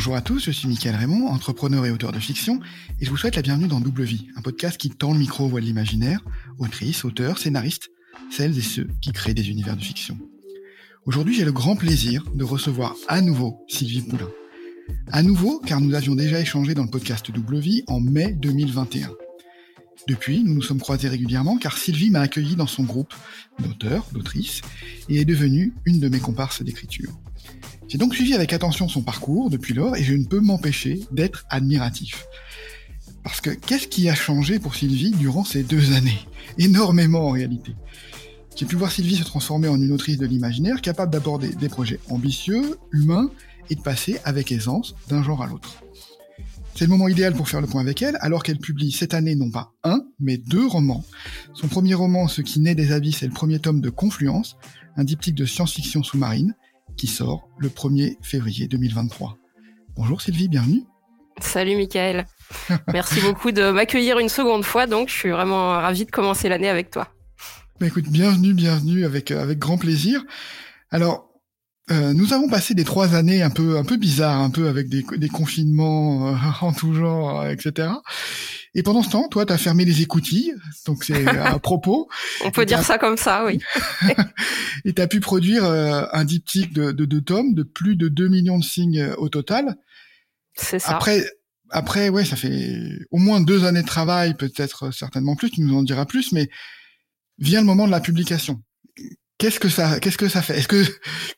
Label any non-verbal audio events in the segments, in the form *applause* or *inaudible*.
Bonjour à tous, je suis Mickaël Raymond, entrepreneur et auteur de fiction, et je vous souhaite la bienvenue dans Double Vie, un podcast qui tend le micro aux voix de l'imaginaire, autrices, auteurs, scénaristes, celles et ceux qui créent des univers de fiction. Aujourd'hui, j'ai le grand plaisir de recevoir à nouveau Sylvie Poulain. À nouveau, car nous avions déjà échangé dans le podcast Double Vie en mai 2021. Depuis, nous nous sommes croisés régulièrement car Sylvie m'a accueilli dans son groupe d'auteurs, d'autrices, et est devenue une de mes comparses d'écriture. J'ai donc suivi avec attention son parcours depuis lors et je ne peux m'empêcher d'être admiratif. Parce que qu'est-ce qui a changé pour Sylvie durant ces deux années? Énormément en réalité. J'ai pu voir Sylvie se transformer en une autrice de l'imaginaire capable d'aborder des projets ambitieux, humains et de passer avec aisance d'un genre à l'autre. C'est le moment idéal pour faire le point avec elle, alors qu'elle publie cette année non pas un, mais deux romans. Son premier roman, Ce qui naît des abysses, est le premier tome de Confluence, un diptyque de science-fiction sous-marine, qui sort le 1er février 2023. Bonjour Sylvie, bienvenue. Salut Michael. *laughs* Merci beaucoup de m'accueillir une seconde fois, donc je suis vraiment ravi de commencer l'année avec toi. Bah écoute, bienvenue, bienvenue, avec, euh, avec grand plaisir. Alors, euh, nous avons passé des trois années un peu un peu bizarres, un peu avec des, des confinements euh, *laughs* en tout genre, etc. Et pendant ce temps, toi, tu as fermé les écoutilles, donc c'est *laughs* à propos. On peut dire ça comme ça, oui. *laughs* et tu as pu produire euh, un diptyque de, de deux tomes de plus de 2 millions de signes au total. C'est ça. Après, après, ouais, ça fait au moins deux années de travail, peut-être certainement plus, tu nous en diras plus, mais vient le moment de la publication. Qu'est-ce que ça, qu'est-ce que ça fait? Est-ce que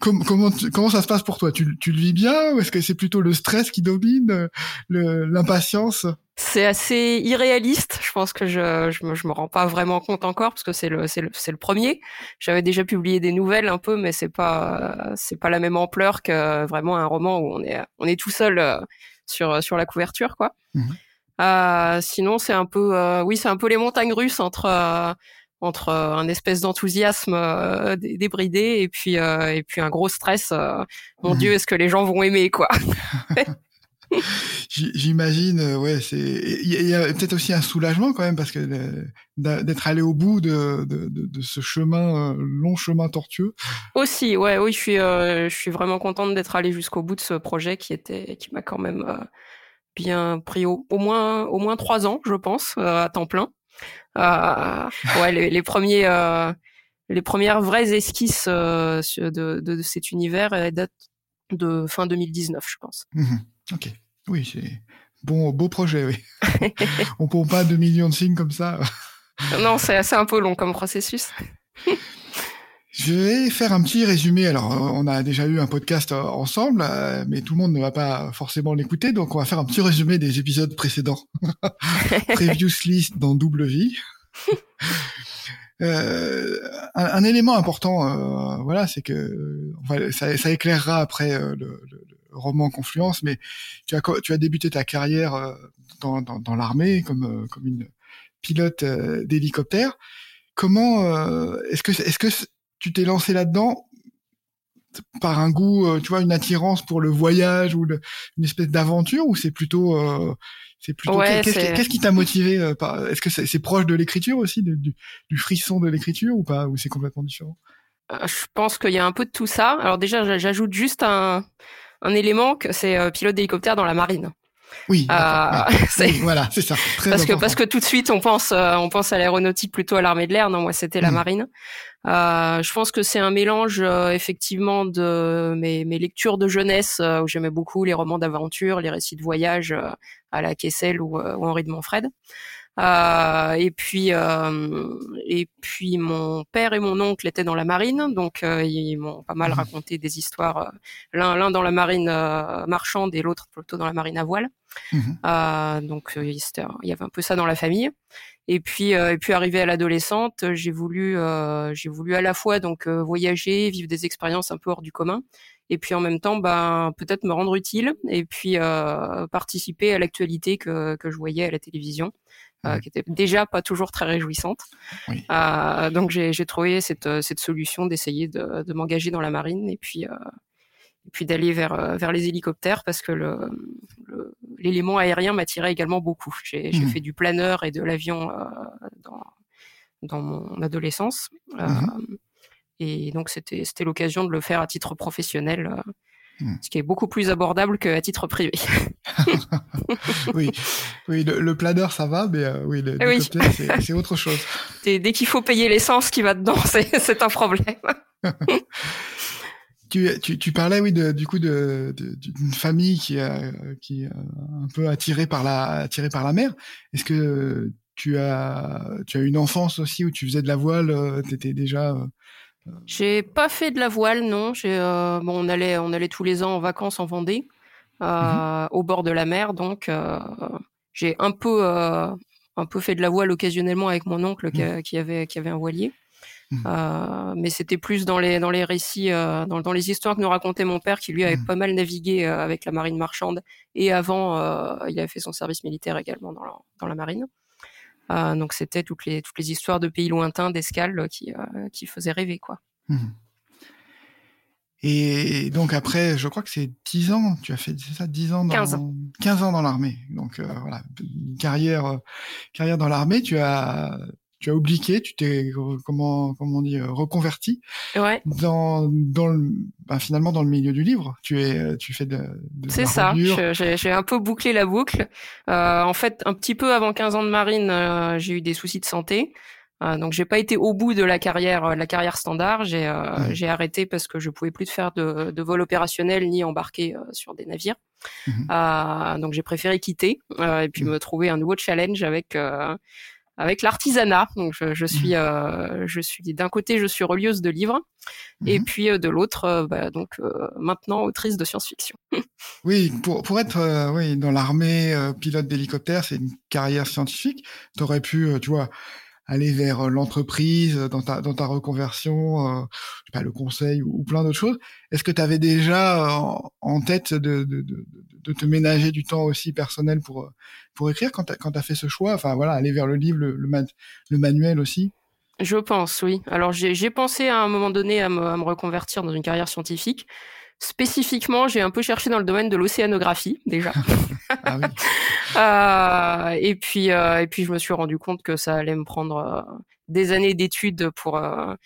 comment comment ça se passe pour toi? Tu, tu le vis bien ou est-ce que c'est plutôt le stress qui domine, l'impatience? C'est assez irréaliste. Je pense que je je me, je me rends pas vraiment compte encore parce que c'est le c'est le c'est le premier. J'avais déjà publié des nouvelles un peu, mais c'est pas c'est pas la même ampleur que vraiment un roman où on est on est tout seul euh, sur sur la couverture quoi. Mmh euh, sinon c'est un peu euh, oui c'est un peu les montagnes russes entre euh, entre euh, un espèce d'enthousiasme euh, débridé et puis euh, et puis un gros stress. mon mmh. Dieu, est-ce que les gens vont aimer quoi? *laughs* *laughs* J'imagine, ouais, c'est il y a, peut-être aussi un soulagement quand même parce que d'être allé au bout de, de, de, de, ce chemin long chemin tortueux. Aussi, ouais, oui, je suis je suis vraiment contente d'être allé jusqu'au bout de ce projet qui était qui m'a quand même bien pris au, au, moins au moins trois ans, je pense, à temps plein. Euh, ouais, les, les premiers, euh, les premières vraies esquisses euh, de, de, cet univers datent de fin 2019, je pense. Mmh ok, oui, c'est bon, beau projet, oui. *laughs* On ne pas 2 millions de signes comme ça. non, c'est un peu long comme processus. *laughs* Je vais faire un petit résumé. Alors, on a déjà eu un podcast ensemble, mais tout le monde ne va pas forcément l'écouter, donc on va faire un petit résumé des épisodes précédents. *laughs* Previously dans Double Vie. *laughs* Euh, un, élément important, euh, voilà, c'est que ça, éclairera après euh, le, roman Confluence, mais tu as, débuté ta carrière euh, dans l'armée comme, comme une pilote d'hélicoptère. Comment est-ce que est-ce que tu t'es lancé là-dedans par un goût, tu vois, une attirance pour le voyage ou une espèce d'aventure, ou c'est plutôt c'est plutôt qu'est-ce qui t'a motivé euh, Est-ce que c'est proche de l'écriture aussi, du, frisson de l'écriture ou pas Ou c'est complètement différent? Euh, Je pense qu'il y a un peu de tout ça. Alors déjà, j'ajoute juste un, un élément que c'est euh, pilote d'hélicoptère dans la marine. Oui, *laughs* voilà, c'est ça. parce que parce que tout de suite on pense on pense à l'aéronautique plutôt à l'armée de l'air. Non, moi c'était la mmh. marine. Euh, je pense que c'est un mélange euh, effectivement de mes, mes, lectures de jeunesse euh, où j'aimais beaucoup les romans d'aventure, les récits de voyage à la Kessel ou, ou Henri de Montfred. Et puis et puis mon père et mon oncle étaient dans la marine, donc ils m'ont pas mal mmh. raconté des histoires. l'un l'un dans la marine marchande et l'autre plutôt dans la marine à voile. Mmh. donc il y avait un peu ça dans la famille. Et puis, euh, et puis arrivé à l'adolescente, j'ai voulu, euh, j'ai voulu à la fois donc euh, voyager, vivre des expériences un peu hors du commun, et puis en même temps, ben peut-être me rendre utile, et puis participer à l'actualité que que je voyais à la télévision. Qui était déjà pas toujours très réjouissante. Oui. donc j'ai trouvé cette, cette solution d'essayer de, de m'engager dans la marine et puis et puis d'aller vers euh, vers les hélicoptères parce que le l'élément aérien m'attirait également beaucoup. J'ai mmh. fait du planeur et de l'avion euh, dans dans mon adolescence. Euh, mmh. et donc c'était c'était l'occasion de le faire à titre professionnel Hmm. Ce qui est beaucoup plus abordable qu'à titre privé. *laughs* *laughs* oui, oui, le, planeur ça va, mais euh, oui, *laughs* c'est autre chose. dès qu'il faut payer l'essence qui va dedans, c'est un problème. tu, tu, tu, parlais, oui, de, du coup, d'une de, famille qui, a, qui est un peu attirée par la, attirée par la mer. Est-ce que tu as, tu as une enfance aussi où tu faisais de la voile euh, Tu étais déjà euh, j'ai pas fait de la voile, non. Euh, bon, on allait, on allait tous les ans en vacances en Vendée, euh, mhm. au bord de la mer, donc euh, j'ai un peu, un peu fait de la voile occasionnellement avec mon oncle qui, mhm. avait, qui avait un voilier. Mhm. mais c'était plus dans les dans les récits, dans, dans, les histoires que nous racontait mon père, qui lui avait pas mal navigué avec la marine marchande et avant, il avait fait son service militaire également dans la, dans la marine. Euh, donc c'était toutes les toutes les histoires de pays lointains, d'escales euh, qui euh, qui faisaient rêver quoi. Mhm. Et donc après, je crois que c'est 10 ans, tu as fait ça 10 ans dans 15 ans, 15 ans dans l'armée. Donc voilà, une carrière carrière dans l'armée, tu as tu as oublié, tu t'es comment comment on dit reconverti ouais. dans dans le bah, finalement dans le milieu du livre. Tu es tu fais de, de C'est ça. J'ai un peu bouclé la boucle. Euh, en fait, un petit peu avant 15 ans de marine, euh, j'ai eu des soucis de santé. Euh, donc j'ai pas été au bout de la carrière euh, la carrière standard. J'ai j'ai arrêté parce que je pouvais plus faire de, de vol opérationnel ni embarquer sur des navires. Mmh. donc j'ai préféré quitter et puis mmh. me trouver un nouveau challenge avec avec l'artisanat. Donc je, je suis, mmh. euh, je suis d'un côté je suis relieuse de livres et mmh. puis euh, de l'autre euh, bah, donc maintenant autrice de science-fiction. *laughs* oui, pour pour être oui dans l'armée pilote d'hélicoptère, c'est une carrière scientifique. T'aurais pu, tu vois aller vers l'entreprise dans ta dans ta reconversion, je sais pas le conseil ou, plein d'autres choses. Est-ce que tu avais déjà en, tête de, de, de, te ménager du temps aussi personnel pour pour écrire quand tu quand as fait ce choix? Enfin voilà, aller vers le livre, le, le, manuel aussi. Je pense, oui. Alors j'ai pensé à un moment donné à me reconvertir dans une carrière scientifique. Spécifiquement, j'ai un peu cherché dans le domaine de l'océanographie déjà. ah oui. *laughs* euh, et puis euh, et puis je me suis rendu compte que ça allait me prendre euh, des années d'études pour euh,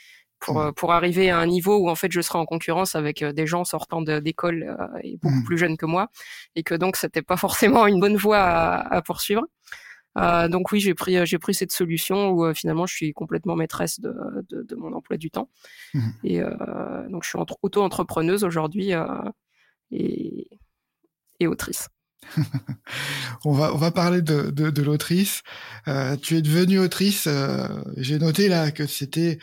pour, mmh. pour arriver à un niveau où en fait je serais en concurrence avec des gens sortant d'école et beaucoup mmh. plus jeunes que moi et que donc c'était pas forcément une bonne voie à, à poursuivre. Euh, donc oui, j'ai pris j'ai pris cette solution où finalement je suis complètement maîtresse de, de, de mon emploi du temps. Mmh. Et euh, donc je suis auto-entrepreneuse aujourd'hui et, et autrice. *laughs* on va on va parler de de, de l'autrice. Euh, tu es devenue autrice. Euh, j'ai noté là que c'était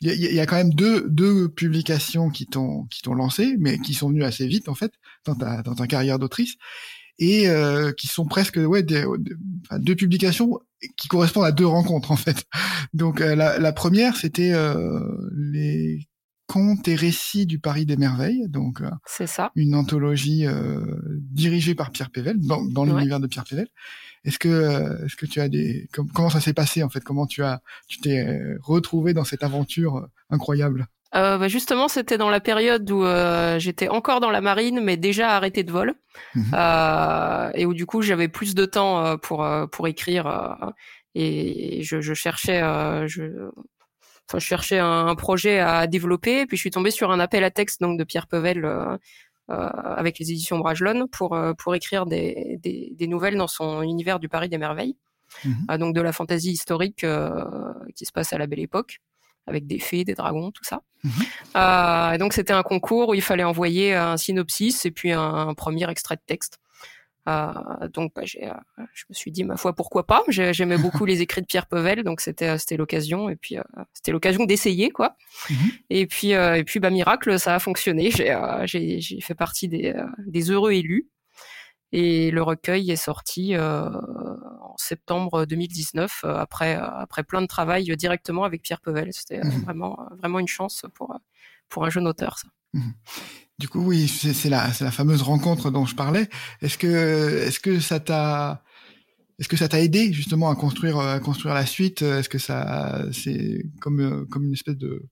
il y, y a, quand même deux deux publications qui t'ont qui t'ont lancé, mais qui sont venues assez vite en fait dans ta dans ta carrière d'autrice et euh, qui sont presque ouais des, deux publications qui correspondent à deux rencontres en fait. Donc euh, la, la, première c'était euh, les Contes et récits du Paris des merveilles, donc euh, c'est ça, une anthologie euh, dirigée par Pierre Pével dans, dans l'univers de Pierre Pével. Est-ce que est-ce que tu as des comment ça s'est passé en fait? Comment tu as tu t'es retrouvé dans cette aventure incroyable? Euh, bah justement, c'était dans la période où euh, j'étais encore dans la marine, mais déjà arrêté de vol, mmh euh, et où du coup j'avais plus de temps pour pour écrire, et je, je cherchais je enfin, je cherchais un, projet à développer, puis je suis tombée sur un appel à texte donc de Pierre Pevel avec les éditions Bragelonne pour pour écrire des, des, des, nouvelles dans son univers du Paris des merveilles, mmh. donc de la fantaisie historique qui se passe à la Belle Époque avec des fées, des dragons, tout ça. Mmh. Euh, et donc c'était un concours où il fallait envoyer un synopsis et puis un, un premier extrait de texte. Euh, donc bah, j'ai, euh, je me suis dit ma foi pourquoi pas? J'aimais beaucoup les écrits de Pierre Pevel, donc c'était c'était l'occasion et puis c'était l'occasion d'essayer quoi. Mhm. Et puis et puis bah miracle ça a fonctionné. J'ai j'ai fait partie des des heureux élus et le recueil est sorti en septembre 2019 après après plein de travail directement avec Pierre Pevel. C'était mhm. vraiment vraiment une chance pour pour un jeune auteur ça. Mhm. Du coup, oui, c'est la, la fameuse rencontre dont je parlais. Est-ce que, est-ce que ça t'a, est-ce que ça t'a aidé justement à construire, à construire la suite? Est-ce que ça, c'est comme, comme une espèce de,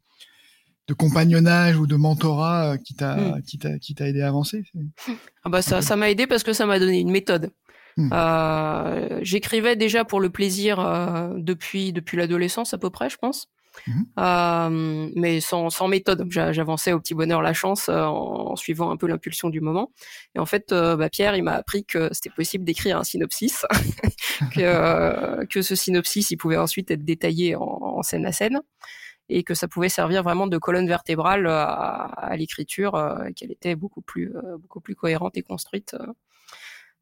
de compagnonnage ou de mentorat qui t'a, hmm. qui t'a, qui t'a aidé à avancer *laughs* ah bah ça, ça m'a aidé parce que ça m'a donné une méthode. Hmm. Euh, j'écrivais déjà pour le plaisir euh, depuis depuis l'adolescence à peu près, je pense. mhm. mais sans, sans méthode. J'avançais au petit bonheur la chance en, suivant un peu l'impulsion du moment. Et en fait, bah, Pierre, il m'a appris que c'était possible d'écrire un synopsis, *laughs* que, que ce synopsis, il pouvait ensuite être détaillé en, en scène à scène et que ça pouvait servir vraiment de colonne vertébrale à, à l'écriture, qu'elle était beaucoup plus, beaucoup plus cohérente et construite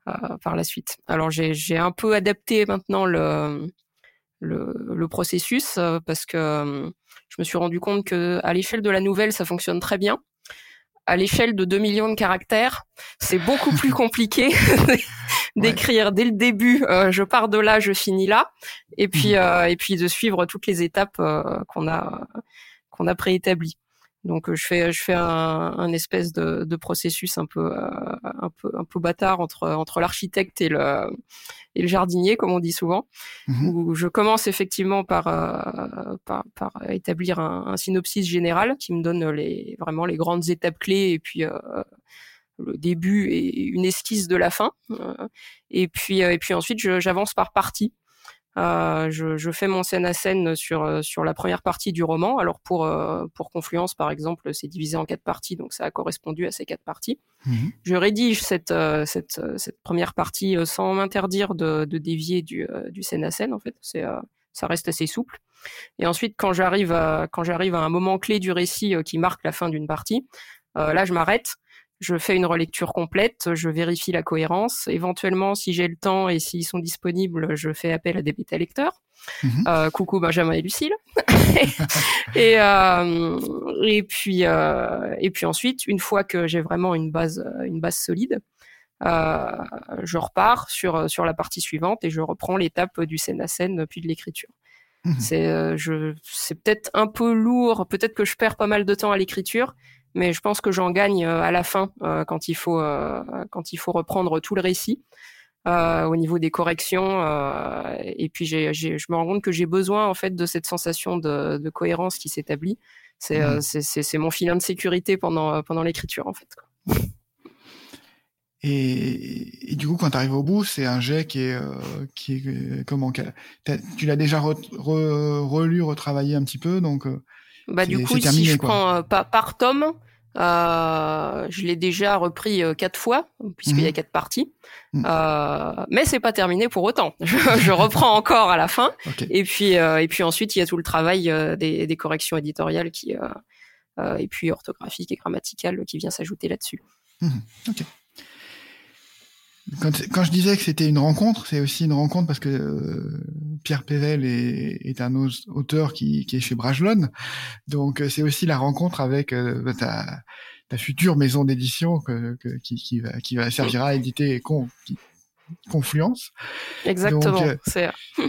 euh, par la suite. Alors j'ai un peu adapté maintenant le, le, processus euh, parce que euh, je me suis rendu compte que à l'échelle de la nouvelle ça fonctionne très bien. À l'échelle de 2 millions de caractères, c'est beaucoup plus *laughs* compliqué *laughs* d'écrire dès le début. je pars de là, je finis là, et puis mmh. et puis de suivre toutes les étapes qu'on a qu'on a préétablies. Donc euh, je fais je fais un, un espèce de, de, processus un peu euh, un peu un peu bâtard entre entre l'architecte et le et le jardinier comme on dit souvent mmh où je commence effectivement par euh, par, par, établir un, un, synopsis général qui me donne les vraiment les grandes étapes clés et puis le début et une esquisse de la fin. Et puis et puis ensuite j'avance par partie euh, je, je, fais mon scène à scène sur euh, sur la première partie du roman. Alors pour euh, pour Confluence par exemple, c'est divisé en quatre parties, donc ça a correspondu à ces quatre parties. Mhm. Je rédige cette cette cette première partie sans m'interdire de, de dévier du du scène à scène. En fait, c'est ça reste assez souple. Et ensuite, quand j'arrive à quand j'arrive à un moment clé du récit qui marque la fin d'une partie, là je m'arrête je fais une relecture complète, je vérifie la cohérence. Éventuellement, si j'ai le temps et s'ils sont disponibles, je fais appel à des bêta-lecteurs. Mhm. Euh, coucou Benjamin et Lucille. *laughs* et, euh, et puis euh, et puis ensuite, une fois que j'ai vraiment une base une base solide, je repars sur sur la partie suivante et je reprends l'étape du scène à scène puis de l'écriture. Mhm. C'est peut-être un peu lourd, peut-être que je perds pas mal de temps à l'écriture, mais je pense que j'en gagne euh, à la fin euh, quand il faut euh, quand il faut reprendre tout le récit. au niveau des corrections et puis je me rends compte que j'ai besoin en fait de cette sensation de, de cohérence qui s'établit c'est, mmh. mon filin de sécurité pendant pendant l'écriture en fait Et, et, du coup, quand tu arrives au bout, c'est un jet qui est, qui est comment Tu l'as déjà relu, retravaillé un petit peu, donc bah du coup, si je prends euh, par, tome, euh, je l'ai déjà repris euh, quatre fois puisqu'il y a mhm. quatre parties, mhm. euh, mais c'est pas terminé pour autant. *laughs* Je, reprends encore à la fin, et puis et puis ensuite il y a tout le travail des, des, corrections éditoriales qui et puis orthographiques et grammaticales qui vient s'ajouter là-dessus. Mhm. Quand, je disais que c'était une rencontre, c'est aussi une rencontre parce que Pierre Pével est, est, un auteur qui, qui, est chez Brajlon, donc euh, c'est aussi la rencontre avec euh, ta, ta, future maison d'édition que, qui, qui, va, qui va servira à éditer con, Confluence. Exactement. Donc,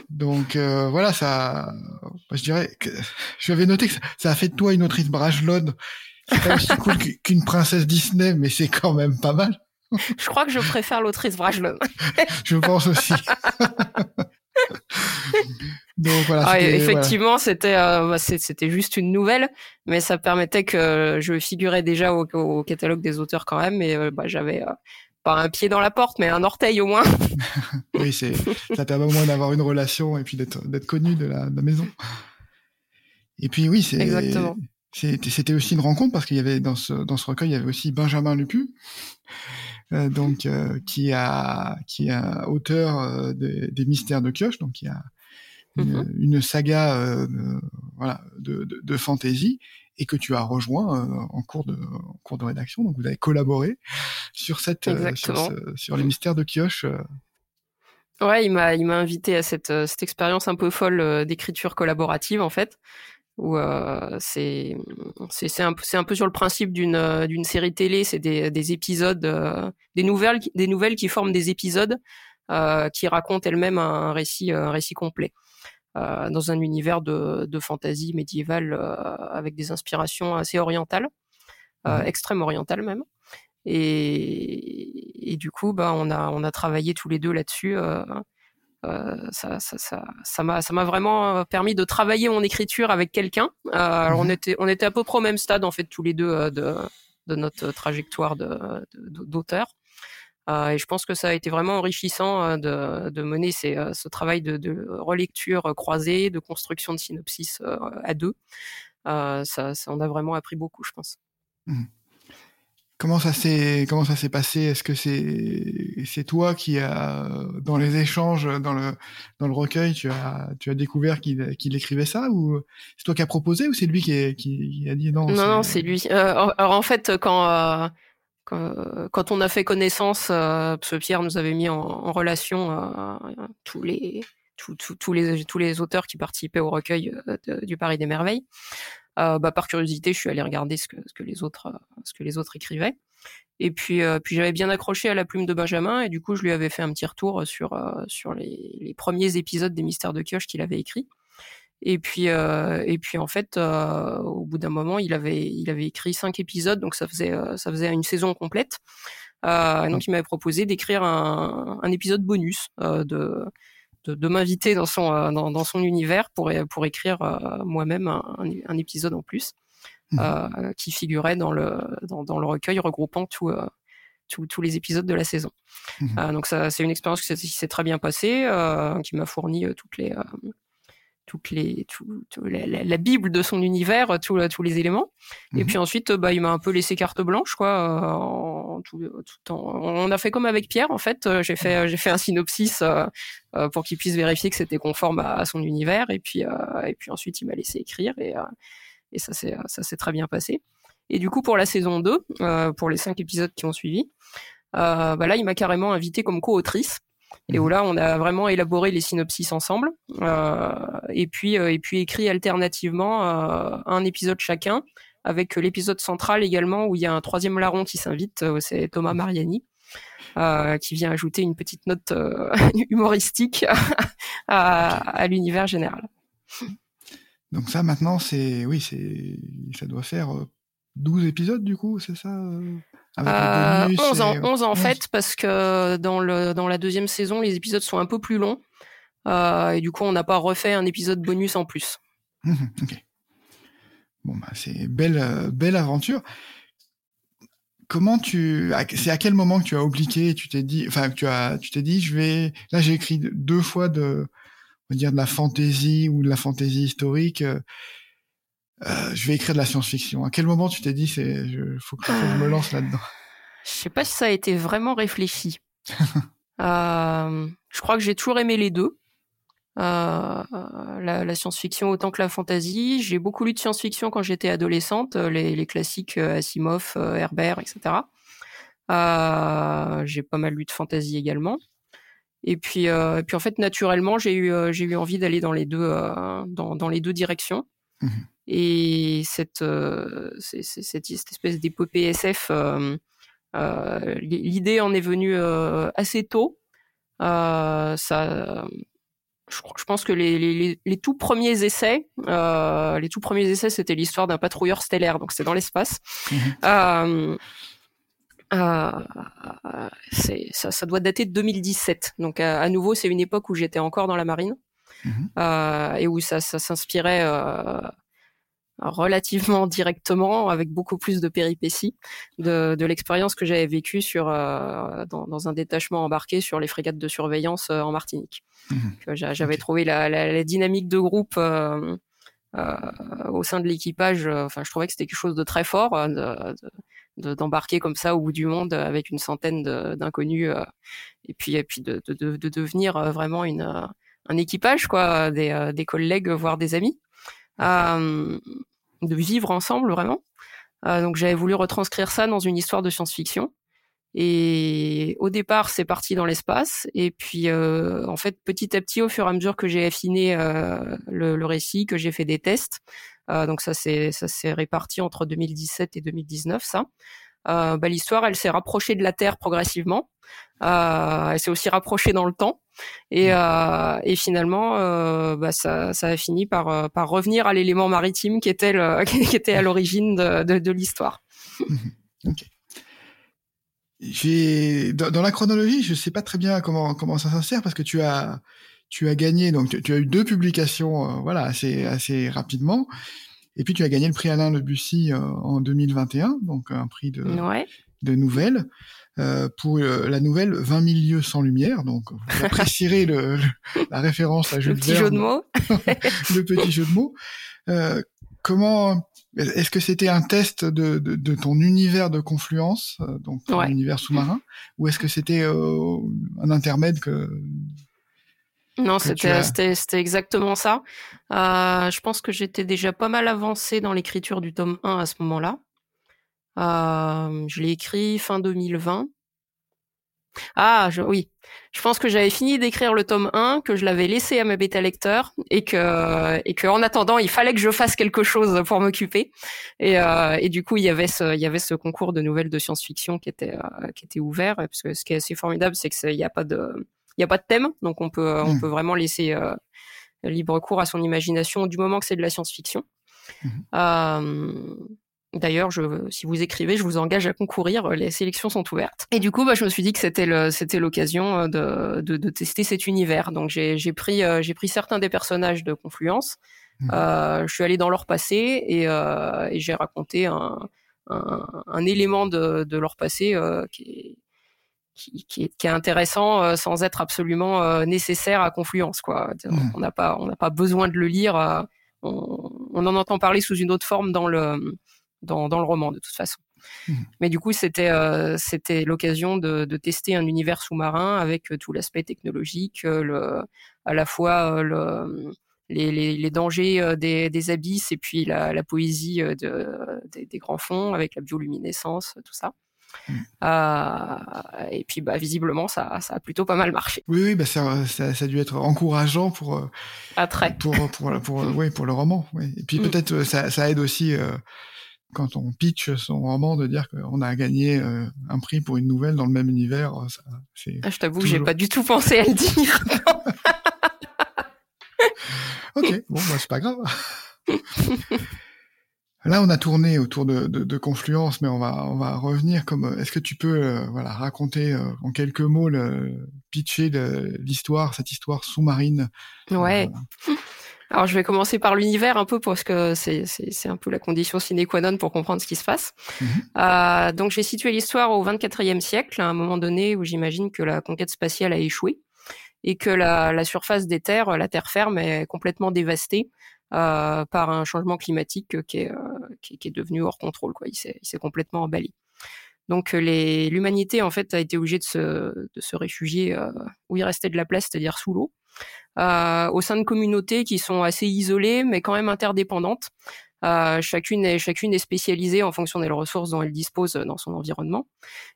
*laughs* donc voilà, ça, je dirais que je avais noté que ça, a fait de toi une autrice Brajlon. C'est pas aussi cool qu'une princesse Disney, mais c'est quand même pas mal. je crois que je préfère l'autrice Brajlon. *laughs* je pense aussi. *laughs* *laughs* Donc voilà. Ah, effectivement, c'était euh, bah, c'était juste une nouvelle, mais ça permettait que je figurais déjà au, catalogue des auteurs quand même, et euh, bah, j'avais euh, pas un pied dans la porte, mais un orteil au moins. *laughs* oui, c'est ça permet au moins d'avoir une relation et puis d'être d'être connu de la, de la, maison. Et puis oui, c'est exactement. C'était aussi une rencontre parce qu'il y avait dans ce dans ce recueil, il y avait aussi Benjamin Lupu donc euh, qui a qui est auteur euh, des Mystères de Kioche, donc qui a une, une saga voilà de, de, de, fantasy et que tu as rejoint en cours de en cours de rédaction. Donc vous avez collaboré sur cette sur, sur, les Mystères de Kioche. Ouais, il m'a il m'a invité à cette cette expérience un peu folle d'écriture collaborative en fait où euh, c'est c'est un c'est un peu sur le principe d'une euh, d'une série télé c'est des des épisodes euh, des nouvelles des nouvelles qui forment des épisodes euh, qui racontent elles-mêmes un récit un récit complet euh, dans un univers de de fantasy médiévale avec des inspirations assez orientales mmh. extrême orientales même et, et du coup bah on a on a travaillé tous les deux là-dessus euh, ça, ça, ça, ça m'a, ça m'a vraiment euh, permis de travailler mon écriture avec quelqu'un. Euh, on mhm. était, on était à peu près au même stade en fait tous les deux de, de notre trajectoire de, d'auteur. et je pense que ça a été vraiment enrichissant de, de, mener ces, ce travail de, de, relecture croisée, de construction de synopsis à deux. Ça, ça, on a vraiment appris beaucoup, je pense. Mmh. Comment ça s'est comment ça s'est passé? Est-ce que c'est c'est toi qui a dans les échanges dans le dans le recueil tu as tu as découvert qu'il qu'il écrivait ça ou c'est toi qui a proposé ou c'est lui qui, qui a dit non Non non c'est lui. Euh, alors en fait quand, euh, quand, on a fait connaissance, euh, parce que Pierre nous avait mis en, en relation tous les tous, tous, tous les tous les auteurs qui participaient au recueil du Paris des merveilles. Euh, bah, par curiosité, je suis allé regarder ce que, ce que les autres, euh, ce que les autres écrivaient. Et puis, euh, puis j'avais bien accroché à la plume de Benjamin, et du coup, je lui avais fait un petit retour sur sur les, les premiers épisodes des Mystères de Kioche qu'il avait écrit. Et puis, et puis en fait, au bout d'un moment, il avait, il avait écrit cinq épisodes, donc ça faisait, ça faisait une saison complète. Donc, il m'avait proposé d'écrire un, un, épisode bonus de, de, m'inviter dans son euh, dans, son univers pour pour écrire euh, moi-même un, épisode en plus mmh. euh, qui figurait dans le dans, le recueil regroupant tout, tous les épisodes de la saison. Mmh. donc ça c'est une expérience qui s'est très bien passée, qui m'a fourni toutes les toutes les tout, la, bible de son univers tous tous les éléments. Et mhm. puis ensuite bah il m'a un peu laissé carte blanche quoi euh, en, tout, tout on a fait comme avec Pierre en fait euh, j'ai fait j'ai fait un synopsis euh, pour qu'il puisse vérifier que c'était conforme à, son univers. Et puis et puis ensuite il m'a laissé écrire et et ça s'est ça s'est très bien passé. Et du coup pour la saison 2 pour les cinq épisodes qui ont suivi bah là il m'a carrément invité comme co-autrice et où là on a vraiment élaboré les synopsis ensemble euh, et puis euh, et puis écrit alternativement euh, un épisode chacun avec l'épisode central également où il y a un troisième larron qui s'invite c'est Thomas Mariani qui vient ajouter une petite note *laughs* humoristique *laughs* à, l'univers général. Donc ça maintenant c'est oui c'est ça doit faire 12 épisodes du coup c'est ça 11 euh, en, 11 en fait, parce que dans, le, dans la deuxième saison, les épisodes sont un peu plus longs. Euh, et du coup, on n'a pas refait un épisode bonus en plus. Mhm, ok. Bon, bah, c'est belle, euh, belle aventure. Comment tu, c'est à quel moment que tu as oublié, tu t'es dit, enfin, tu as, tu t'es dit, je vais, là, j'ai écrit deux fois de, on va dire de la fantaisie ou de la fantaisie historique. Euh, je vais écrire de la science-fiction. À quel moment tu t'es dit, c'est, je, faut, que, je me lance là-dedans? Je sais pas si ça a été vraiment réfléchi. *laughs* euh, je crois que j'ai toujours aimé les deux. Euh, la, la science-fiction autant que la fantasy. J'ai beaucoup lu de science-fiction quand j'étais adolescente, les, les classiques Asimov, Herbert, etc. Euh, j'ai pas mal lu de fantasy également. Et puis, et puis en fait, naturellement, j'ai eu, j'ai eu envie d'aller dans les deux, dans, dans les deux directions. Mmh et cette, euh, cette, cette, espèce d'épopée SF, euh, euh, l'idée en est venue assez tôt. ça, je, pense que les, les, les, tout premiers essais, les tout premiers essais, c'était l'histoire d'un patrouilleur stellaire, donc c'est dans l'espace. Mmh euh, ça, ça, doit dater de 2017. Donc à, à nouveau, c'est une époque où j'étais encore dans la marine mmh et où ça, ça s'inspirait relativement *laughs* directement, avec beaucoup plus de péripéties, de, de l'expérience que j'avais vécue sur euh, dans, dans, un détachement embarqué sur les frégates de surveillance euh, en Martinique. Mmh. J'avais trouvé la, la, la, dynamique de groupe euh, euh au sein de l'équipage. Enfin, je trouvais que c'était quelque chose de très fort d'embarquer de, comme ça au bout du monde avec une centaine d'inconnus et puis et de devenir vraiment une un équipage quoi, des, des collègues voire des amis. Euh, de vivre ensemble vraiment. Euh, donc j'avais voulu retranscrire ça dans une histoire de science-fiction. Et au départ, c'est parti dans l'espace. Et puis, euh, en fait, petit à petit, au fur et à mesure que j'ai affiné euh, le, le, récit, que j'ai fait des tests, euh, donc ça c'est ça s'est réparti entre 2017 et 2019, ça. Euh, bah, l'histoire, elle s'est rapprochée de la Terre progressivement. Euh, elle s'est aussi rapprochée dans le temps. Et, mmh. euh, et finalement, euh, bah, ça, ça, a fini par, euh, par revenir à l'élément maritime qui était, le, *laughs* qui était à l'origine de, de, de l'histoire. Mmh. J'ai dans, dans, la chronologie, je sais pas très bien comment comment ça s'insère parce que tu as tu as gagné donc tu, tu as eu deux publications euh, voilà assez assez rapidement et puis tu as gagné le prix Alain Le Bussy euh, en 2021 donc un prix de ouais de nouvelles euh, pour euh, la nouvelle 20 000 lieux sans lumière. Donc, vous *laughs* apprécierez le, la référence à Jules Le petit jeu de mots. *laughs* le petit jeu de mots. Euh, comment est-ce que c'était un test de, de, de, ton univers de confluence, euh, donc ton univers sous-marin, ou est-ce que c'était euh, un intermède que non, c'était c'était exactement ça. Euh, je pense que j'étais déjà pas mal avancé dans l'écriture du tome 1 à ce moment-là. Euh, je l'ai écrit fin 2020. Ah, je, oui. Je pense que j'avais fini d'écrire le tome 1, que je l'avais laissé à ma bêta lecteur et que et que en attendant, il fallait que je fasse quelque chose pour m'occuper. Et, euh, et du coup, il y avait ce il y avait ce concours de nouvelles de science-fiction qui était euh, qui était ouvert parce que ce qui est assez formidable, c'est que il y a pas de il y a pas de thème, donc on peut on mmh. peut vraiment laisser euh, libre cours à son imagination du moment que c'est de la science-fiction. Mmh. Euh, D'ailleurs, si vous écrivez, je vous engage à concourir. Les sélections sont ouvertes. Et du coup, bah, je me suis dit que c'était l'occasion euh, de, de, de, tester cet univers. Donc, j'ai, j'ai pris, euh, j'ai pris certains des personnages de Confluence. Mmh. Euh, je suis allé dans leur passé et, euh, et j'ai raconté un, un, un, élément de, de leur passé euh, qui est, qui, qui, est, qui, est, intéressant euh, sans être absolument nécessaire à Confluence. Quoi. Mmh. On n'a pas, on n'a pas besoin de le lire. On, on, en entend parler sous une autre forme dans le dans, dans le roman de toute façon. Mmh. Mais du coup, c'était euh, c'était l'occasion de, de, tester un univers sous-marin avec euh, tout l'aspect technologique, euh, le, à la fois le, les, les, les dangers des, des, abysses et puis la, la poésie de, des, des, grands fonds avec la bioluminescence, tout ça. Mmh. Euh, et puis, bah, visiblement, ça, ça a plutôt pas mal marché. Oui, oui, bah, ça, ça, ça a dû être encourageant pour, pour, pour, pour, pour, ouais, pour le roman. Ouais. Et puis, mmh. peut-être, ça, ça aide aussi euh, quand on pitch son roman, de dire qu'on a gagné euh, un prix pour une nouvelle dans le même univers. Ça, ah, je t'avoue, toujours... j'ai pas du tout pensé à le dire. *laughs* ok, bon, bah, c'est pas grave. *laughs* Là, on a tourné autour de, de, de, Confluence, mais on va, on va revenir. Comme, est-ce que tu peux, euh, voilà, raconter euh, en quelques mots, le, pitcher l'histoire, cette histoire sous-marine? Ouais. Alors, je vais commencer par l'univers un peu parce que c'est, c'est, un peu la condition sine qua non pour comprendre ce qui se passe. Mhm. Euh, donc, j'ai situé l'histoire au 24e siècle, à un moment donné où j'imagine que la conquête spatiale a échoué et que la, la surface des terres, la terre ferme, est complètement dévastée euh, par un changement climatique qui est, euh, qui, qui, est devenu hors contrôle. Quoi. Il, s'est, il s'est complètement emballé. Donc les, l'humanité en fait a été obligée de se, de se réfugier euh, où il restait de la place, c'est-à-dire sous l'eau au sein de communautés qui sont assez isolées, mais quand même interdépendantes. Euh, chacune est chacune est spécialisée en fonction des ressources dont elle dispose dans son environnement,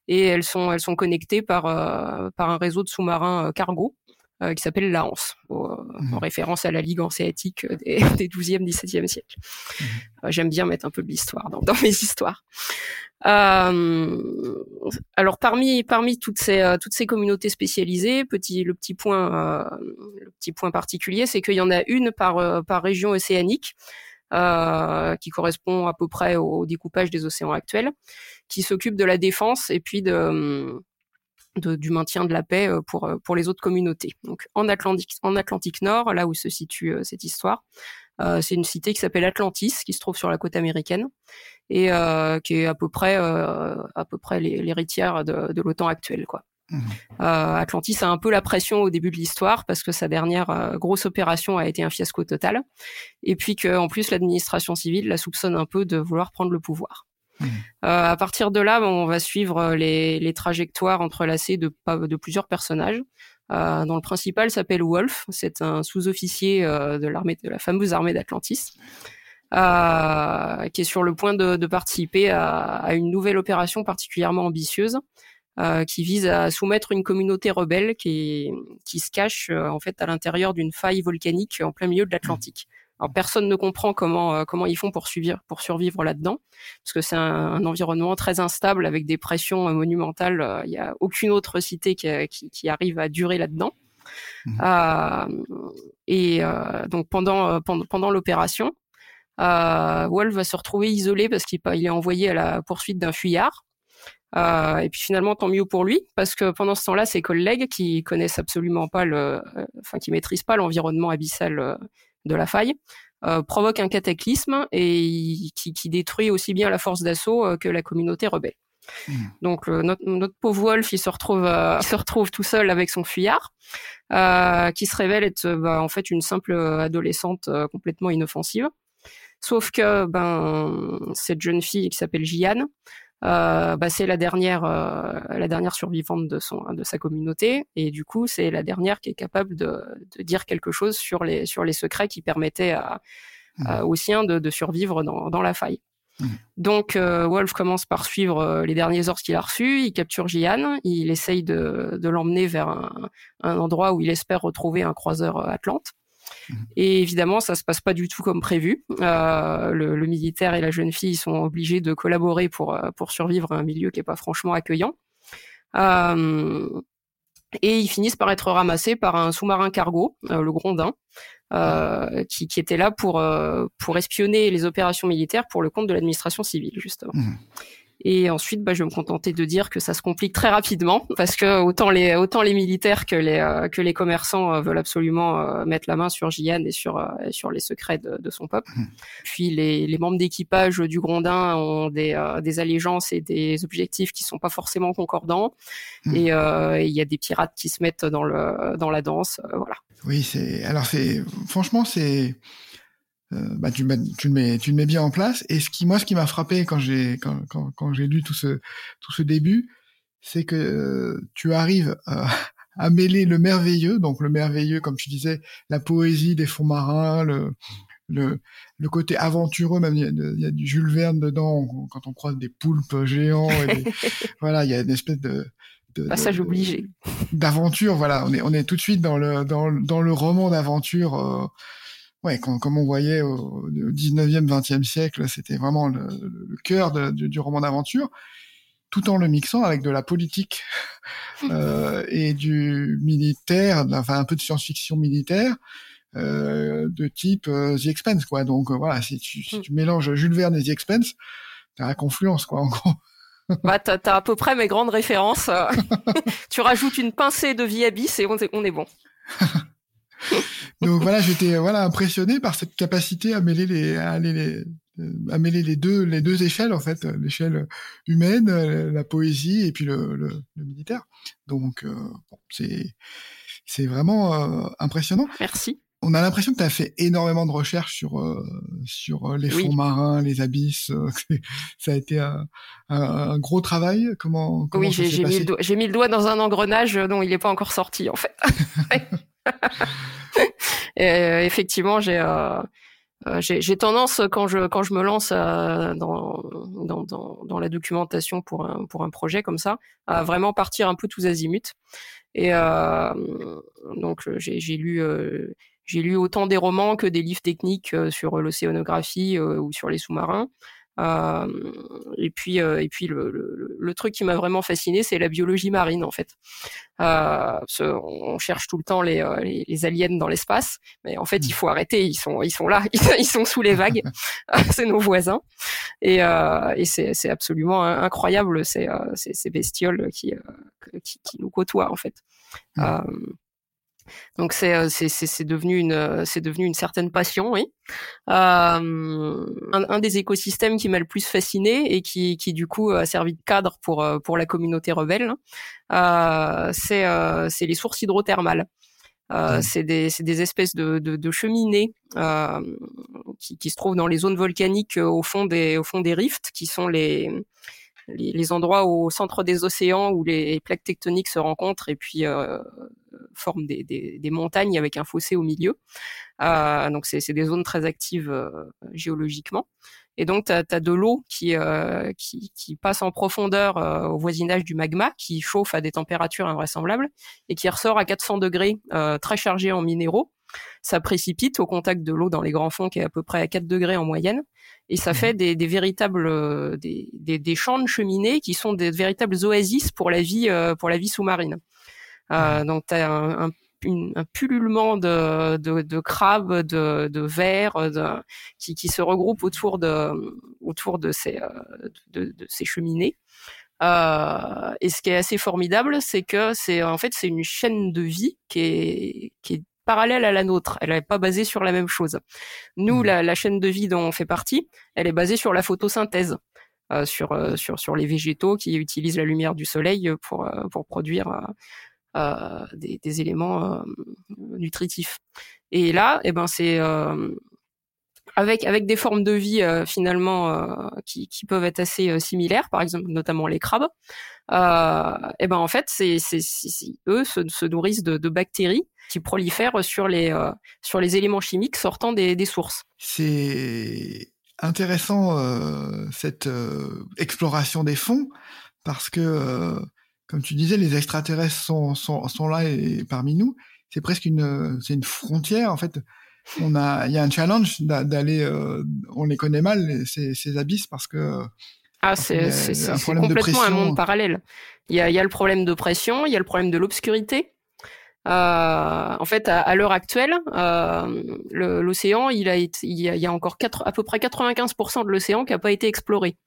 et elles sont connectées par euh, par un réseau de sous-marins euh, cargo euh, qui s'appelle l'ANS, mmh. en référence à la Ligue hanséatique des, *laughs* des 12e, 17e siècles. Mmh. J'aime bien mettre un peu de l'histoire dans, dans mes histoires. Euh, alors parmi parmi toutes ces euh, toutes ces communautés spécialisées, petit le petit point euh, le petit point particulier, c'est qu'il y en a une par euh, par région océanique. qui correspond à peu près au découpage des océans actuels, qui s'occupe de la défense et puis de, de, du maintien de la paix pour, pour les autres communautés. Donc en Atlantique, en Atlantique Nord, là où se situe cette histoire, euh, c'est une cité qui s'appelle Atlantis, qui se trouve sur la côte américaine et euh, qui est à peu près euh, à peu près l'héritière de, de l'OTAN actuelle, quoi. Mmh. Atlantis a un peu la pression au début de l'histoire parce que sa dernière grosse opération a été un fiasco total, et puis qu'en plus l'administration civile la soupçonne un peu de vouloir prendre le pouvoir. Mmh. à partir de là, on va suivre les, les trajectoires entrelacées de, plusieurs personnages euh, dont le principal s'appelle Wolf. C'est un sous-officier euh, de la fameuse armée d'Atlantis, euh, qui est sur le point de, participer à, une nouvelle opération particulièrement ambitieuse, euh, qui vise à soumettre une communauté rebelle qui, se cache euh, en fait à l'intérieur d'une faille volcanique en plein milieu de l'Atlantique. Alors personne ne comprend comment euh, comment ils font pour survivre pour survivre là-dedans, parce que c'est un, un, environnement très instable avec des pressions euh, monumentales. Euh, il n'y a aucune autre cité qui, qui, qui arrive à durer là-dedans. Mmh. Euh, et euh, donc pendant pendant, pendant l'opération, euh, Wolf va se retrouver isolé parce qu'il est envoyé à la poursuite d'un fuyard. Euh, et puis finalement, tant mieux pour lui, parce que pendant ce temps-là, ses collègues qui connaissent absolument pas le, enfin qui maîtrisent pas l'environnement abyssal de la faille, euh, provoque un cataclysme et qui, qui, détruit aussi bien la force d'assaut euh, que la communauté rebelle. Mmh. Donc notre, notre, pauvre Wolf, il se retrouve, *laughs* il se retrouve tout seul avec son fuyard, qui se révèle être bah, en fait une simple adolescente complètement inoffensive. Sauf que ben cette jeune fille qui s'appelle Jian, euh, bah, c'est la dernière, euh, la dernière survivante de son, de sa communauté, et du coup, c'est la dernière qui est capable de, de, dire quelque chose sur les, sur les secrets qui permettaient à, mmh. aux siens de, de survivre dans, dans, la faille. Mmh. Donc, euh, Wolf commence par suivre euh, les derniers ordres qu'il a reçus. Il capture Jian. Il essaye de, de l'emmener vers un, un, endroit où il espère retrouver un croiseur Atlante. Et évidemment, ça se passe pas du tout comme prévu. Euh, le, militaire et la jeune fille sont obligés de collaborer pour euh, pour survivre à un milieu qui est pas franchement accueillant. Euh, et ils finissent par être ramassés par un sous-marin cargo, le Grondin, qui, qui, était là pour pour espionner les opérations militaires pour le compte de l'administration civile, justement. Mmh. Et ensuite, bah, je vais me contenter de dire que ça se complique très rapidement parce que autant les autant les militaires que les euh, que les commerçants euh, veulent absolument euh, mettre la main sur Jian et sur sur les secrets de, de son peuple. Mmh. Puis les, les membres d'équipage du Grondin ont des des allégeances et des objectifs qui sont pas forcément concordants. Mmh. Et il y a des pirates qui se mettent dans le dans la danse. voilà. Oui, c'est alors c'est franchement c'est euh, bah, tu, tu, le mets, tu le mets bien en place. Et ce qui, moi, ce qui m'a frappé quand j'ai quand, quand, quand j'ai lu tout ce tout ce début, c'est que euh, tu arrives à, *laughs* à, mêler le merveilleux, donc le merveilleux, comme tu disais, la poésie des fonds marins, le le, le côté aventureux, même il y, a, du Jules Verne dedans quand on croise des poulpes géants. Et *laughs* voilà, il y a une espèce de, de passage obligé d'aventure. Voilà, on est on est tout de suite dans le dans, dans le roman d'aventure. Euh, ouais, comme on voyait au, 19e, 20e siècle, c'était vraiment le, le cœur de, du, du, roman d'aventure, tout en le mixant avec de la politique *laughs* euh, et du militaire, enfin un peu de science-fiction militaire. Euh, de type euh, The Expense quoi donc euh, voilà si tu, si mm. tu mélanges Jules Verne et The Expense t'as la confluence quoi en gros *laughs* bah, t'as, as à peu près mes grandes références. *laughs* tu rajoutes une pincée de vie et on est, on est bon. *laughs* Donc voilà, j'étais voilà impressionné par cette capacité à mêler les à, les, à mêler les deux les deux échelles en fait, l'échelle humaine, la poésie et puis le, le, le militaire. Donc euh, c'est c'est vraiment euh, impressionnant. Merci. On a l'impression que tu as fait énormément de recherches sur euh, sur les fonds marins, les abysses. *laughs* ça a été un, un, gros travail. Comment, comment Oui, j'ai mis, mis, le doigt dans un engrenage dont il n'est pas encore sorti en fait. *laughs* *laughs* Euh, effectivement, j'ai euh, euh, j'ai tendance quand je quand je me lance dans, dans, dans, la documentation pour un pour un projet comme ça à vraiment partir un peu tous azimuts. Et donc j'ai lu lu autant des romans que des livres techniques sur l'océanographie ou sur les sous-marins et puis, euh, et puis le, le, le, truc qui m'a vraiment fasciné, c'est la biologie marine en fait. Euh, on cherche tout le temps les, euh, les, les aliens dans l'espace, mais en fait, il faut arrêter. Ils sont, ils sont là, *laughs* ils sont sous les vagues. *laughs* *laughs* c'est nos voisins, et, euh, et c'est absolument incroyable ces, ces, ces bestioles qui, qui, qui, nous côtoient en fait. Euh, donc c'est euh, c'est c'est devenu une euh, c'est devenu une certaine passion, oui. Euh, un, un, des écosystèmes qui m'a le plus fasciné et qui qui du coup a servi de cadre pour euh, pour la communauté rebelle, euh, c'est c'est les sources hydrothermales. Euh, c'est des, des, espèces de, de, de cheminées euh, qui, qui, se trouvent dans les zones volcaniques au fond des, au fond des rifts, qui sont les, les, les, endroits au centre des océans où les plaques tectoniques se rencontrent et puis euh, forment des, des, des, montagnes avec un fossé au milieu. Euh, donc c'est des zones très actives euh, géologiquement. Et donc tu as, de l'eau qui, euh, qui, qui, passe en profondeur euh, au voisinage du magma, qui chauffe à des températures invraisemblables et qui ressort à 400 degrés, très chargé en minéraux ça précipite au contact de l'eau dans les grands fonds qui est à peu près à 4 degrés en moyenne et ça fait mmh. des, des véritables euh, des, des, des, champs de cheminées qui sont des véritables oasis pour la vie euh, pour la vie sous-marine. Euh, donc tu as un, un, un, pullulement de, de, de crabes, de, de vers, de, qui, qui se regroupent autour de autour de ces de, de ces cheminées. Euh, et ce qui est assez formidable, c'est que c'est en fait c'est une chaîne de vie qui est qui est parallèle à la nôtre. Elle n'est pas basée sur la même chose. Nous, mmh. la, la, chaîne de vie dont on fait partie, elle est basée sur la photosynthèse. sur sur sur les végétaux qui utilisent la lumière du soleil pour pour produire des, des, éléments nutritifs. Et là, eh ben c'est avec avec des formes de vie euh, finalement euh, qui, qui, peuvent être assez euh, similaires, par exemple notamment les crabes. et ben en fait, c'est eux se, se nourrissent de, bactéries qui prolifèrent sur les sur les éléments chimiques sortant des, sources. C'est intéressant cette exploration des fonds parce que comme tu disais, les extraterrestres sont, sont, sont là et, parmi nous. C'est presque une, c'est une frontière en fait on a, il y a un challenge d'aller, euh, on les connaît mal ces, ces abysses parce que ah, c'est complètement un monde parallèle. Il y a, y a le problème de pression, il y a le problème de l'obscurité. Euh, en fait, à, l'heure actuelle, euh, l'océan, il a il y a, encore à peu près 95% de l'océan qui n'a pas été exploré.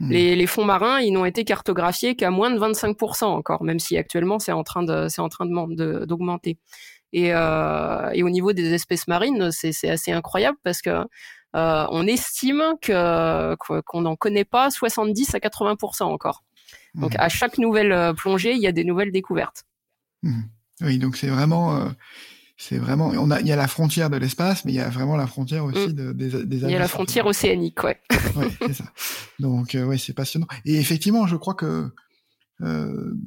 Hmm. Les, les, fonds marins, ils n'ont été cartographiés qu'à moins de 25% encore, même si actuellement c'est en train de, c'est en train de d'augmenter. Et, euh, et au niveau des espèces marines, c'est assez incroyable parce que euh, on estime que qu'on n'en connaît pas 70 à 80% encore. Donc mmh. à chaque nouvelle euh, plongée, il y a des nouvelles découvertes. Mmh. Oui, donc c'est vraiment, euh, c'est vraiment, on a, il y a la frontière de l'espace, mais il y a vraiment la frontière aussi mmh. de, des, des. Il y a la frontière océanique, ouais. *laughs* ouais, c'est ça. Donc ouais, c'est passionnant. Et effectivement, je crois que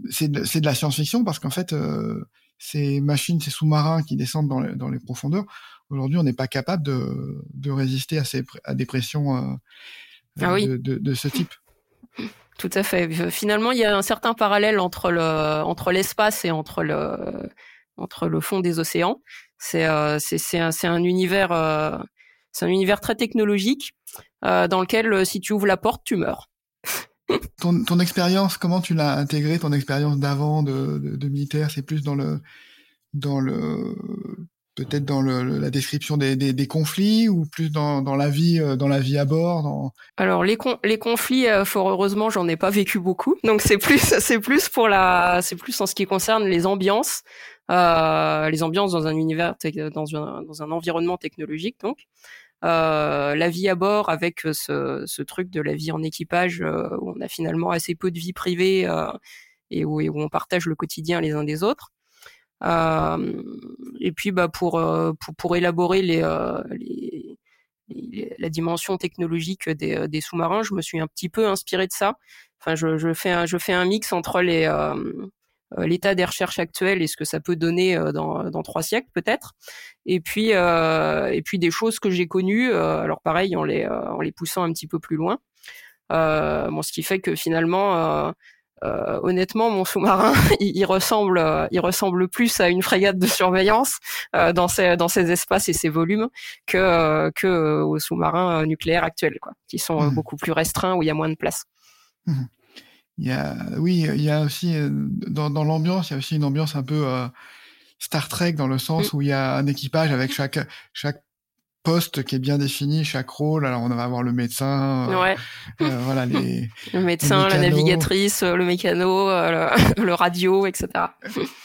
c'est de, de, la science-fiction parce qu'en fait, euh, ces machines, ces sous-marins qui descendent dans les, dans les profondeurs, aujourd'hui, on n'est pas capable de, de, résister à, ces, à des pressions euh, ah de, de, de, ce type. Tout à fait. Finalement, il y a un certain parallèle entre le entre l'espace et entre le entre le fond des océans. C'est euh, c'est un, un univers euh, c'est un univers très technologique euh, dans lequel si tu ouvres la porte, tu meurs ton, ton expérience, comment tu l'as intégré, ton expérience d'avant de, de, militaire, c'est plus dans le, dans le, peut-être dans le, la description des, des, conflits ou plus dans, dans la vie, euh, dans la vie à bord. Alors les, con les conflits, euh, fort heureusement, j'en ai pas vécu beaucoup, donc c'est plus, *laughs* c'est plus pour la, c'est plus en ce qui concerne les ambiances, euh, les ambiances dans un univers, dans un, dans un environnement technologique, donc. Euh, la vie à bord avec euh, ce, truc de la vie en équipage euh, où on a finalement assez peu de vie privée et où, on partage le quotidien les uns des autres. et puis bah, pour, élaborer la dimension technologique des, sous-marins, je me suis un petit peu inspiré de ça. Enfin, je, fais, un, mix entre les, l'état des recherches actuelles et ce que ça peut donner euh, dans, dans trois siècles peut-être. Et puis euh, et puis des choses que j'ai connues. alors pareil en les en les poussant un petit peu plus loin. bon, ce qui fait que finalement. Euh, honnêtement, mon sous-marin, *laughs* il, ressemble, il ressemble plus à une frégate de surveillance euh, dans ses dans ses espaces et ses volumes que que aux sous-marins nucléaires actuels, quoi, qui sont mmh. beaucoup plus restreints où il y a moins de place. Mmh. Il y a, oui, il y a aussi euh, dans, dans l'ambiance, il y a aussi une ambiance un peu euh, Star Trek dans le sens mmh. où il y a un équipage avec chaque chaque poste qui est bien défini, chaque rôle. Alors on va avoir le médecin, euh, ouais. euh, voilà *laughs* les le médecin, la navigatrice, euh, le mécano, euh, le, *laughs* le, radio, etc.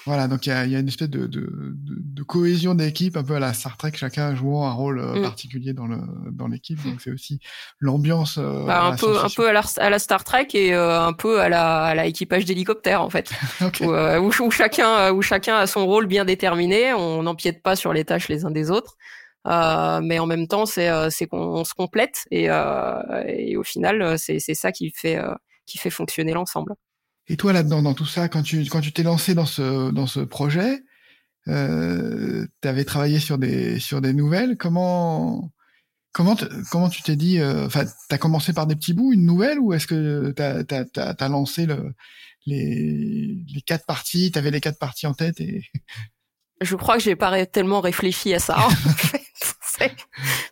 Voilà, donc il y a, y a, une espèce de, de, de, de cohésion d'équipe, un peu à la Star Trek, chacun jouant un rôle mm. particulier dans le dans l'équipe. Donc c'est aussi l'ambiance. Bah, un peu un peu à la, à la, Star Trek et un peu à la à la équipage d'hélicoptère en fait, *laughs* okay. où, où, où, chacun où chacun a son rôle bien déterminé. On n'empiète pas sur les tâches les uns des autres. Euh, mais en même temps, c'est euh, qu'on se complète et, euh, et au final, c'est ça qui fait qui fait fonctionner l'ensemble. Et toi là-dedans, dans tout ça, quand tu quand tu t'es lancé dans ce dans ce projet, euh, tu avais travaillé sur des sur des nouvelles. Comment comment comment tu t'es dit Enfin, euh, t'as commencé par des petits bouts, une nouvelle, ou est-ce que t'as t'as as lancé le les les quatre parties T'avais les quatre parties en tête et je crois que j'ai pas tellement réfléchi à ça. En *laughs* fait.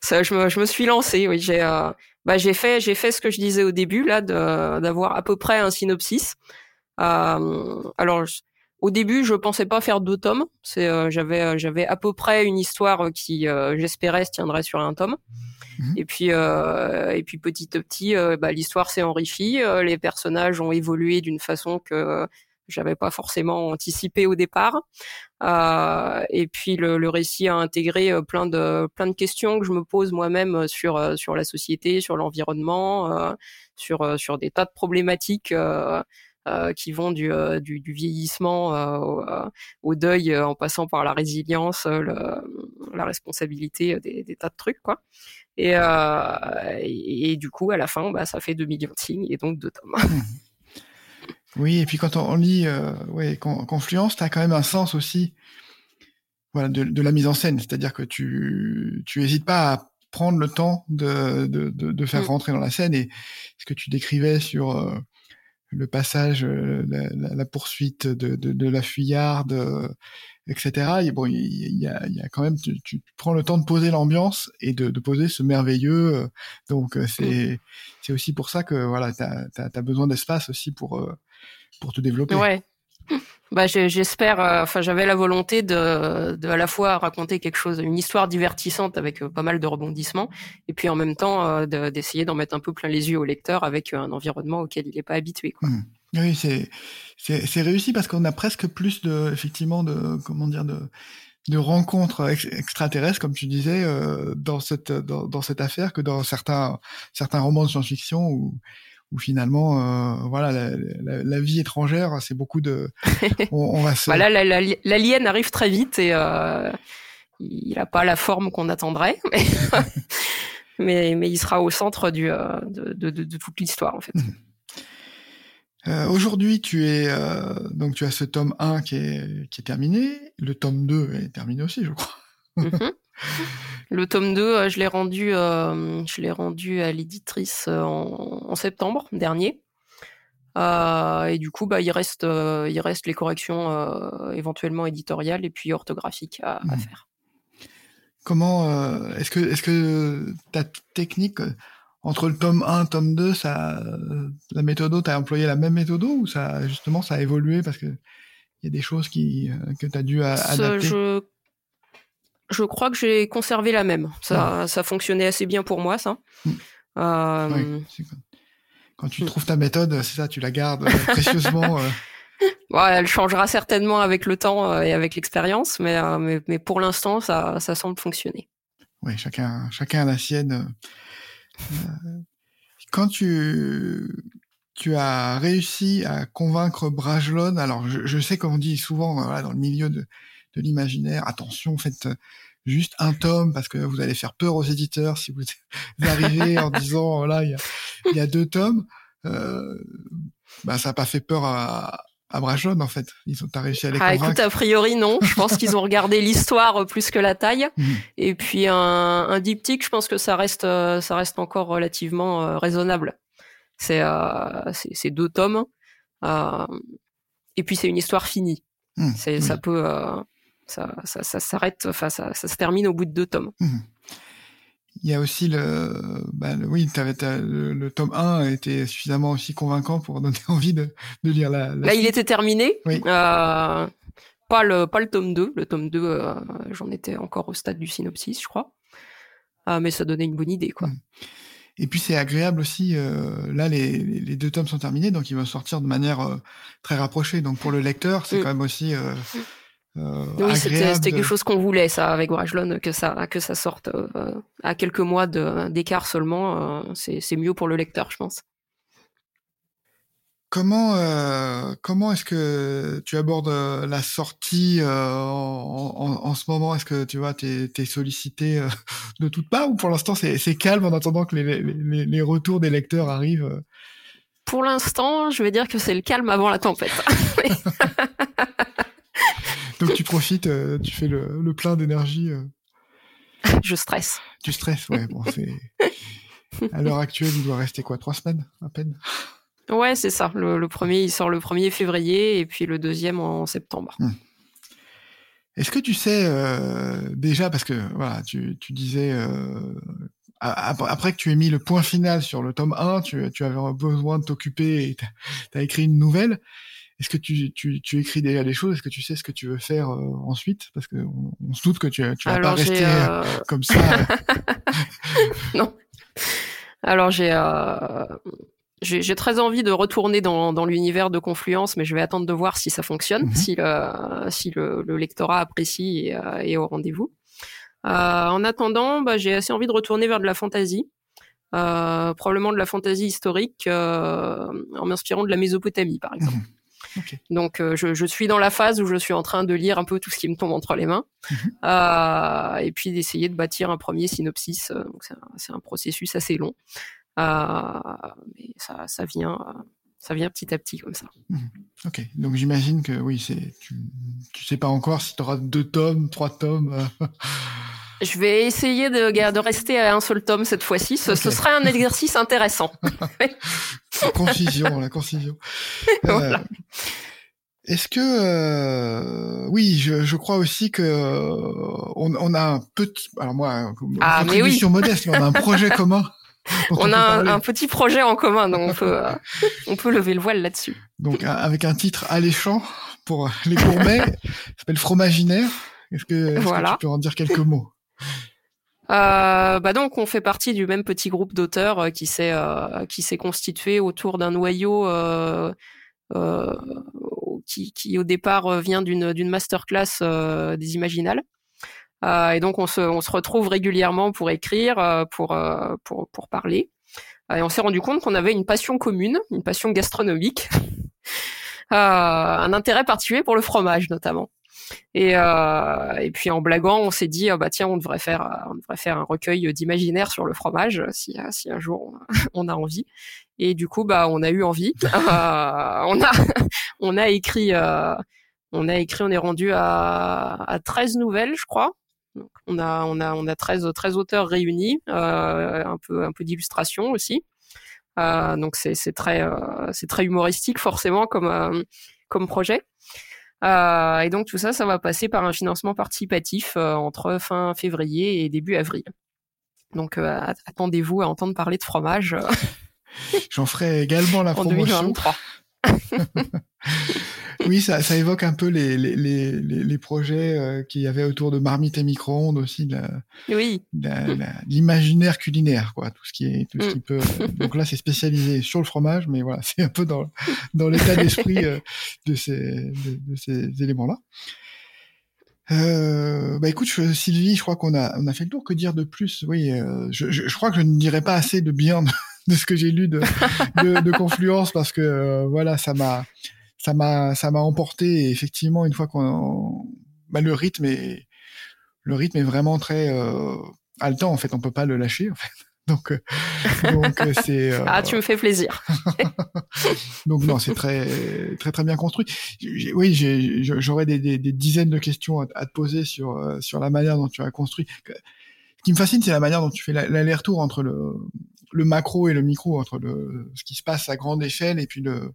Ça, je, me, je me suis lancée. Oui, j'ai euh, bah, j'ai fait j'ai fait ce que je disais au début là d'avoir à peu près un synopsis. Euh, alors au début, je pensais pas faire deux tomes. C'est euh, j'avais j'avais à peu près une histoire qui j'espérais se tiendrait sur un tome. Mmh. Et puis et puis petit à petit, bah, l'histoire s'est enrichie. les personnages ont évolué d'une façon que j'avais pas forcément anticipé au départ. Euh, et puis le, le, récit a intégré euh, plein de plein de questions que je me pose moi-même sur sur la société, sur l'environnement, sur sur des tas de problématiques. qui vont du, du, du vieillissement au, deuil en passant par la résilience, le, la responsabilité des, des, tas de trucs quoi. Et, et, et, du coup à la fin bah, ça fait 2 millions de signes et donc deux tomes. Oui, et puis quand on lit euh, ouais, Confluence, tu as quand même un sens aussi voilà, de, de la mise en scène. C'est-à-dire que tu tu hésites pas à prendre le temps de, de, de, de faire mm. rentrer dans la scène. Et ce que tu décrivais sur euh, le passage, euh, la, la, poursuite de, de, de la fuyarde, euh, etc. Et bon, il y, a, il y a quand même, tu, tu, prends le temps de poser l'ambiance et de, de poser ce merveilleux. donc c'est mm. c'est aussi pour ça que voilà, tu as, as, besoin d'espace aussi pour pour te développer. Ouais. *laughs* Bah, j'espère. Euh, enfin, j'avais la volonté de, de à la fois raconter quelque chose, une histoire divertissante avec euh, pas mal de rebondissements, et puis en même temps euh, d'essayer d'en mettre un peu plein les yeux au lecteur avec un environnement auquel il n'est pas habitué. Quoi. Mmh. Oui, c'est c'est réussi parce qu'on a presque plus de effectivement de comment dire de de rencontres extraterrestres, comme tu disais, dans cette dans, dans, cette affaire que dans certains certains romans de science-fiction où où finalement, euh, voilà, la, la, vie étrangère, c'est beaucoup de. *laughs* On, va se... voilà, l'alien arrive très vite et euh, il n'a pas la forme qu'on attendrait, *laughs* mais, mais, il sera au centre du, euh, de, de, de, toute l'histoire en fait. Euh, Aujourd'hui, tu es donc tu as ce tome 1 qui est, qui est terminé, le tome 2 est terminé aussi, je crois. Mmh *laughs* le tome 2, euh, je l'ai rendu, euh, je l'ai rendu à l'éditrice euh, en, septembre dernier. et du coup, bah, il reste, il reste les corrections éventuellement éditoriales et puis orthographiques à, mmh. faire. Comment est-ce que est-ce que ta technique entre le tome 1 et le tome 2, ça, la méthode, tu as employé la même méthode ou ça justement ça a évolué parce que il y a des choses qui que tu as dû adapter? je crois que j'ai conservé la même. Ça, ça fonctionnait assez bien pour moi, ça. Mm. Euh... quand tu mm. trouves ta méthode, c'est ça, tu la gardes euh, précieusement. Euh. *laughs* Ouais, elle changera certainement avec le temps euh, et avec l'expérience, mais, mais, mais, pour l'instant, ça, ça semble fonctionner. Oui, chacun, chacun a la sienne. quand tu, tu as réussi à convaincre Brajlon, alors je, je sais qu'on dit souvent voilà, dans le milieu de, de l'imaginaire. Attention, faites euh, juste un tome parce que vous allez faire peur aux éditeurs si vous *laughs* arrivez en disant voilà il y a, deux tomes. Euh, bah ça n'a pas fait peur à, à en fait. Ils ont réussi à les ah, Écoute, a priori non. Je pense qu'ils ont regardé l'histoire plus que la taille. *laughs* Mhm. Et puis un, un diptyque, je pense que ça reste euh, ça reste encore relativement euh, raisonnable. C'est c'est deux tomes. et puis c'est une histoire finie. Mhm. c'est ça peut ça, ça, ça s'arrête, enfin, ça, ça, se termine au bout de deux tomes. Mmh. Il y a aussi le, bah, oui, avais, le, le, tome 1 était suffisamment aussi convaincant pour donner *laughs* envie de, de lire la, la Là, il était terminé. Oui. Euh, pas le, pas le tome 2. Le tome 2, euh, j'en étais encore au stade du synopsis, je crois. Euh, mais ça donnait une bonne idée, quoi. Mmh. Et puis c'est agréable aussi, euh, là les, les, deux tomes sont terminés, donc ils vont sortir de manière euh, très rapprochée. Donc pour le lecteur, c'est mmh. quand même aussi euh, oui, c'était quelque chose qu'on voulait, ça, avec Brajlon, que ça, que ça sorte euh, à quelques mois d'écart seulement. Euh, c'est mieux pour le lecteur, je pense. Comment, comment est-ce que tu abordes la sortie en, en, ce moment? Est-ce que tu vois, t'es es sollicité *laughs* de toutes parts ou pour l'instant c'est calme en attendant que les, les, les, retours des lecteurs arrivent? Pour l'instant, je vais dire que c'est le calme avant la tempête. *laughs* Donc tu profites, euh, tu fais le, le plein d'énergie. Euh. Je stresse. Tu stresses, ouais. Bon, c'est *laughs* à l'heure actuelle, il doit rester quoi, trois semaines à peine? Ouais, c'est ça. Le, premier, il sort le 1er février et puis le deuxième en septembre. Hmm. Est-ce que tu sais euh, déjà, parce que voilà, tu, tu disais après que tu aies mis le point final sur le tome 1, tu, tu avais besoin de t'occuper et tu as écrit une nouvelle. Est-ce que tu, tu, tu, écris déjà des choses? Est-ce que tu sais ce que tu veux faire euh, ensuite? Parce que on, se doute que tu, tu vas pas rester euh, euh, comme ça. *laughs* non. Alors j'ai j'ai très envie de retourner dans, dans l'univers de Confluence, mais je vais attendre de voir si ça fonctionne, mhm. si, le, si le, le lectorat apprécie et euh, est au rendez-vous. Euh, en attendant, bah, j'ai assez envie de retourner vers de la fantasy, euh, probablement de la fantasy historique, euh, en m'inspirant de la Mésopotamie, par exemple. Donc, euh, je, je, suis dans la phase où je suis en train de lire un peu tout ce qui me tombe entre les mains, mhm. euh, et puis d'essayer de bâtir un premier synopsis. Donc, c'est un, un, processus assez long. Euh, mais ça, ça vient, ça vient petit à petit comme ça. Mhm. Ok, donc j'imagine que oui, c'est tu, tu sais pas encore si tu auras deux tomes, trois tomes. Euh. Je vais essayer de, de rester à un seul tome cette fois-ci. Ce, ce serait un exercice intéressant. *laughs* *laughs* la concision, la concision. *laughs* Euh, est-ce que euh, oui, je, je, crois aussi que on, on, a un petit, alors moi, ah, contribution modeste, mais on a un projet *laughs* commun on a un, petit projet en commun, donc on peut, euh, on peut lever le voile là-dessus. Donc avec un titre alléchant pour les gourmets, *laughs* s'appelle Fromaginaire. Est-ce que, tu peux en dire quelques mots? Euh, bah donc on fait partie du même petit groupe d'auteurs euh, qui s'est qui s'est constitué autour d'un noyau qui, qui au départ vient d'une d'une masterclass des Imaginales. Euh, et donc on se, retrouve régulièrement pour écrire, euh, euh, pour parler. Et on s'est rendu compte qu'on avait une passion commune, une passion gastronomique, *laughs* un intérêt particulier pour le fromage notamment. Et, euh, et puis en blaguant, on s'est dit, bah tiens, on devrait faire, on devrait faire un recueil d'imaginaire sur le fromage si, si un jour *laughs* on a envie. Et du coup, bah on a eu envie. *laughs* euh, on a, *laughs* on a écrit, euh, on a écrit, on est rendu à, à 13 nouvelles, je crois on a on a on a 13 13 auteurs réunis, euh, un peu un peu d'illustration aussi. Euh, donc c'est c'est très euh, c'est très humoristique forcément comme comme projet. Et donc tout ça, ça va passer par un financement participatif entre fin février et début avril. Donc attendez-vous à entendre parler de fromage. *laughs* J'en ferai également la promotion. En 2023. *laughs* oui, ça, ça, évoque un peu les, les, les, les projets euh, qu'il y avait autour de marmite et micro-ondes aussi, de oui. l'imaginaire culinaire, quoi, tout ce qui est, tout ce qui mm. peut. Donc là, c'est spécialisé sur le fromage, mais voilà, *laughs* c'est un peu dans, dans l'état d'esprit euh, de ces, de, de ces éléments-là. Euh, bah écoute, Sylvie, je crois qu'on a on a fait le tour. Que dire de plus? Oui, euh, je, je, je, crois que je ne dirais pas assez de bien de, de ce que j'ai lu de, de, de, Confluence parce que euh, voilà, ça m'a ça m'a ça m'a emporté. Et effectivement, une fois qu'on bah, le rythme est le rythme est vraiment très euh, haletant. En fait, on peut pas le lâcher. En fait. *laughs* Donc, euh, donc euh, c'est. Ah, tu me fais plaisir. *laughs* donc non, c'est très très très bien construit. Oui, j'aurais des, des, des, dizaines de questions à, te poser sur sur la manière dont tu as construit. Ce qui me fascine, c'est la manière dont tu fais l'aller-retour entre le le macro et le micro, entre le ce qui se passe à grande échelle et puis le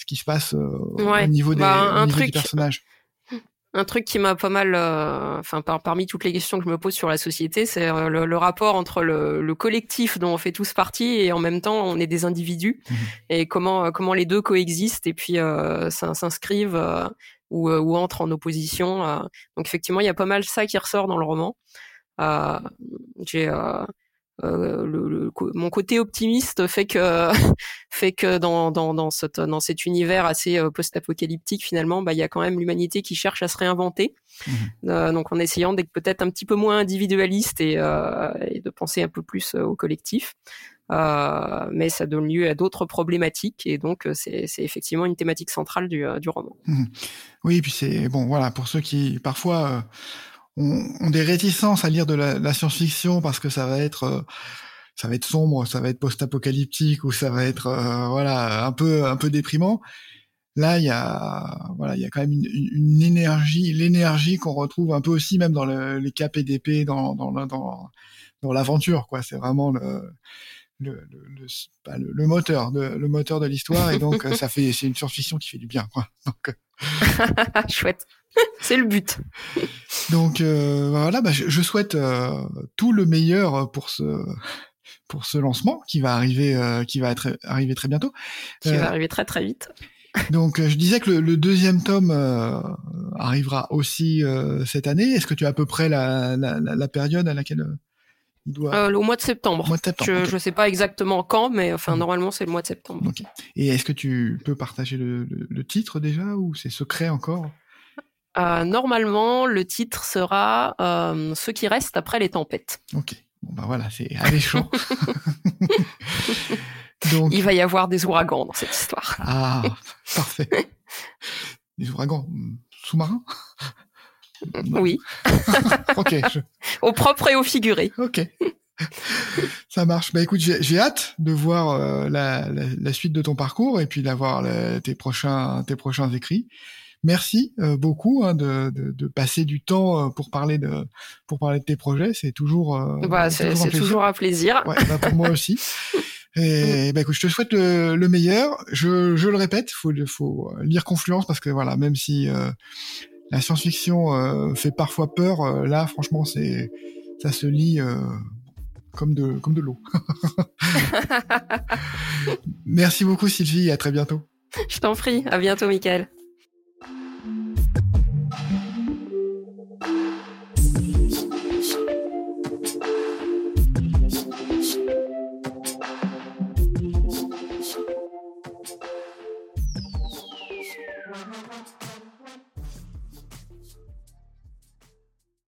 ce qui se passe au niveau des bah, un, truc, du personnage. Un truc qui m'a pas mal, euh, enfin parmi toutes les questions que je me pose sur la société, c'est euh, le, rapport entre le, le, collectif dont on fait tous partie et en même temps on est des individus mhm. et comment euh, comment les deux coexistent et puis s'inscrivent ou, ou entrent en opposition. donc effectivement il y a pas mal ça qui ressort dans le roman. J'ai euh, le, mon côté optimiste fait que *laughs* fait que dans dans dans, cette, dans cet univers assez euh, post-apocalyptique finalement, bah il y a quand même l'humanité qui cherche à se réinventer. Mmh. Euh, donc en essayant d'être peut-être un petit peu moins individualiste et, et de penser un peu plus au collectif. Euh, mais ça donne lieu à d'autres problématiques et donc c'est effectivement une thématique centrale du, du roman. Mmh. Oui, puis c'est bon voilà pour ceux qui parfois ont, des réticences à lire de la, science-fiction parce que ça va être euh, ça va être sombre, ça va être post-apocalyptique ou ça va être euh, voilà un peu un peu déprimant. Là, il y a voilà, il y a quand même une, une énergie, l'énergie qu'on retrouve un peu aussi même dans le, les KPDP, dans dans dans, dans l'aventure quoi. C'est vraiment le le, le, le, le, moteur de le moteur de l'histoire et donc ça *laughs* fait c'est une science-fiction qui fait du bien quoi. *laughs* Donc *laughs* chouette. C'est le but. Donc euh, voilà, bah, je, souhaite euh, tout le meilleur pour ce pour ce lancement qui va arriver euh, qui va être arriver très bientôt. Qui va arriver très très vite. Donc je disais que le, deuxième tome arrivera aussi cette année. Est-ce que tu as à peu près la, la, la, période à laquelle il doit... euh, Au mois de septembre. mois de septembre. Je, je sais pas exactement quand, mais enfin Mhm. normalement c'est le mois de septembre. Et est-ce que tu peux partager le, le- le titre déjà ou c'est secret encore? Euh, normalement, le titre sera euh, Ce qui reste après les tempêtes. Ok. Bon bah voilà, c'est alléchant. *laughs* *laughs* Donc Il va y avoir des ouragans dans cette histoire. ah parfait. Des ouragans hmm, sous-marins? Oui, *laughs* Ok. je- *laughs* au propre et au figuré. Ok. *laughs* Ça marche. Bah écoute, j'ai hâte de voir euh, la, la, la suite de ton parcours et puis d'avoir tes prochains tes prochains écrits. Merci euh, beaucoup hein, de, de, de passer du temps euh, pour parler de pour parler de tes projets. C'est toujours euh, Bah, c'est toujours un plaisir. Ouais, bah pour moi aussi. Et bah écoute, je te souhaite le, le meilleur. Je, je le répète, faut faut lire Confluence parce que voilà, même si euh, la science-fiction euh, fait parfois peur, euh, là franchement c'est ça se lit euh, comme de comme de l'eau. *laughs* Merci beaucoup Sylvie, et à très bientôt. Je t'en prie. À bientôt, Michael.